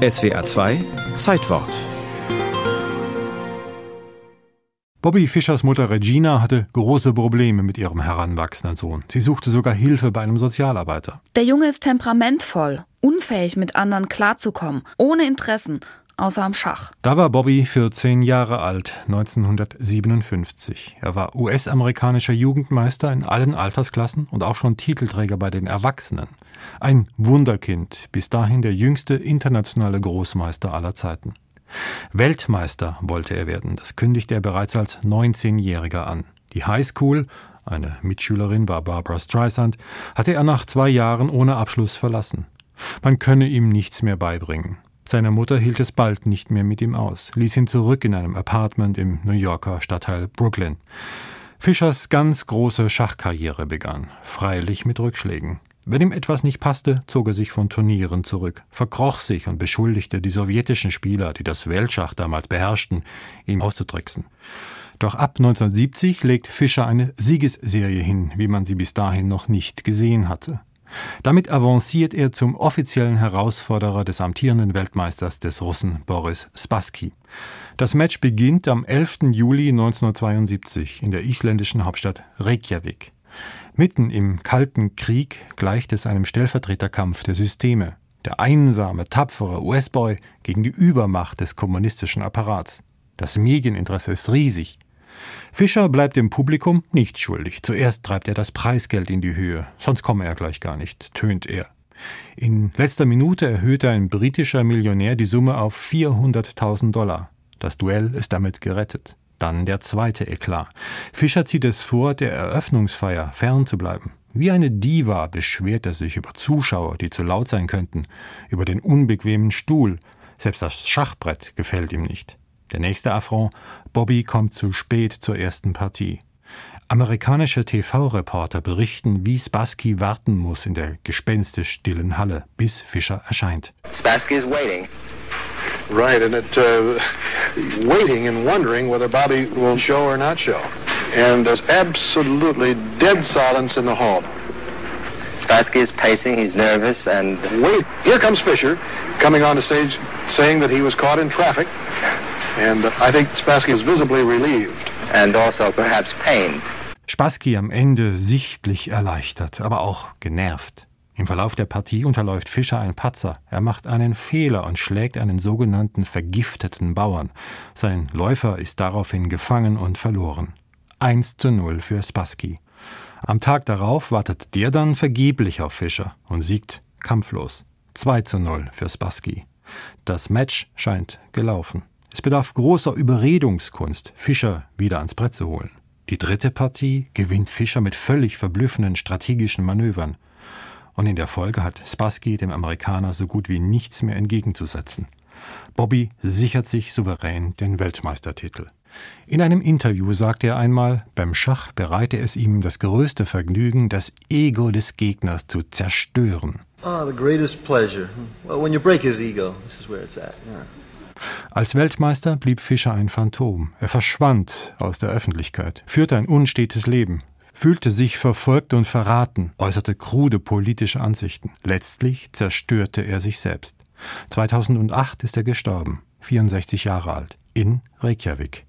SWA 2 Zeitwort Bobby Fischers Mutter Regina hatte große Probleme mit ihrem heranwachsenden Sohn. Sie suchte sogar Hilfe bei einem Sozialarbeiter. Der Junge ist temperamentvoll, unfähig mit anderen klarzukommen, ohne Interessen, außer am Schach. Da war Bobby 14 Jahre alt, 1957. Er war US-amerikanischer Jugendmeister in allen Altersklassen und auch schon Titelträger bei den Erwachsenen. Ein Wunderkind, bis dahin der jüngste internationale Großmeister aller Zeiten. Weltmeister wollte er werden, das kündigte er bereits als 19-Jähriger an. Die Highschool, eine Mitschülerin war Barbara Streisand, hatte er nach zwei Jahren ohne Abschluss verlassen. Man könne ihm nichts mehr beibringen. Seine Mutter hielt es bald nicht mehr mit ihm aus, ließ ihn zurück in einem Apartment im New Yorker Stadtteil Brooklyn. Fischers ganz große Schachkarriere begann, freilich mit Rückschlägen. Wenn ihm etwas nicht passte, zog er sich von Turnieren zurück, verkroch sich und beschuldigte die sowjetischen Spieler, die das Weltschach damals beherrschten, ihm auszutricksen. Doch ab 1970 legt Fischer eine Siegesserie hin, wie man sie bis dahin noch nicht gesehen hatte. Damit avanciert er zum offiziellen Herausforderer des amtierenden Weltmeisters des Russen Boris Spassky. Das Match beginnt am 11. Juli 1972 in der isländischen Hauptstadt Reykjavik. Mitten im Kalten Krieg gleicht es einem Stellvertreterkampf der Systeme. Der einsame, tapfere US-Boy gegen die Übermacht des kommunistischen Apparats. Das Medieninteresse ist riesig. Fischer bleibt dem Publikum nicht schuldig. Zuerst treibt er das Preisgeld in die Höhe, sonst komme er gleich gar nicht, tönt er. In letzter Minute erhöht ein britischer Millionär die Summe auf 400.000 Dollar. Das Duell ist damit gerettet. Dann der zweite Eklat. Fischer zieht es vor, der Eröffnungsfeier fernzubleiben. Wie eine Diva beschwert er sich über Zuschauer, die zu laut sein könnten, über den unbequemen Stuhl. Selbst das Schachbrett gefällt ihm nicht. Der nächste Affront, Bobby kommt zu spät zur ersten Partie. Amerikanische TV-Reporter berichten, wie Spassky warten muss in der gespenstisch stillen Halle, bis Fischer erscheint. Spassky is waiting. Right, and it uh, waiting and wondering whether Bobby will show or not show. And there's absolutely dead silence in the hall. Spassky is pacing, he's nervous, and wait, here comes Fisher coming on the stage saying that he was caught in traffic. And I think Spassky was visibly relieved. And also perhaps pained. Spassky am Ende sichtlich erleichtert, aber auch genervt. Im Verlauf der Partie unterläuft Fischer ein Patzer. Er macht einen Fehler und schlägt einen sogenannten vergifteten Bauern. Sein Läufer ist daraufhin gefangen und verloren. 1 zu 0 für Spassky. Am Tag darauf wartet der dann vergeblich auf Fischer und siegt kampflos. 2 zu 0 für Spassky. Das Match scheint gelaufen. Es bedarf großer Überredungskunst, Fischer wieder ans Brett zu holen. Die dritte Partie gewinnt Fischer mit völlig verblüffenden strategischen Manövern. Und in der Folge hat Spassky dem Amerikaner so gut wie nichts mehr entgegenzusetzen. Bobby sichert sich souverän den Weltmeistertitel. In einem Interview sagte er einmal, beim Schach bereite es ihm das größte Vergnügen, das Ego des Gegners zu zerstören. Ah, the greatest pleasure. Well, when you break his ego, this is where it's at. Yeah. Als Weltmeister blieb Fischer ein Phantom. Er verschwand aus der Öffentlichkeit, führte ein unstetes Leben, fühlte sich verfolgt und verraten, äußerte krude politische Ansichten. Letztlich zerstörte er sich selbst. 2008 ist er gestorben, 64 Jahre alt, in Reykjavik.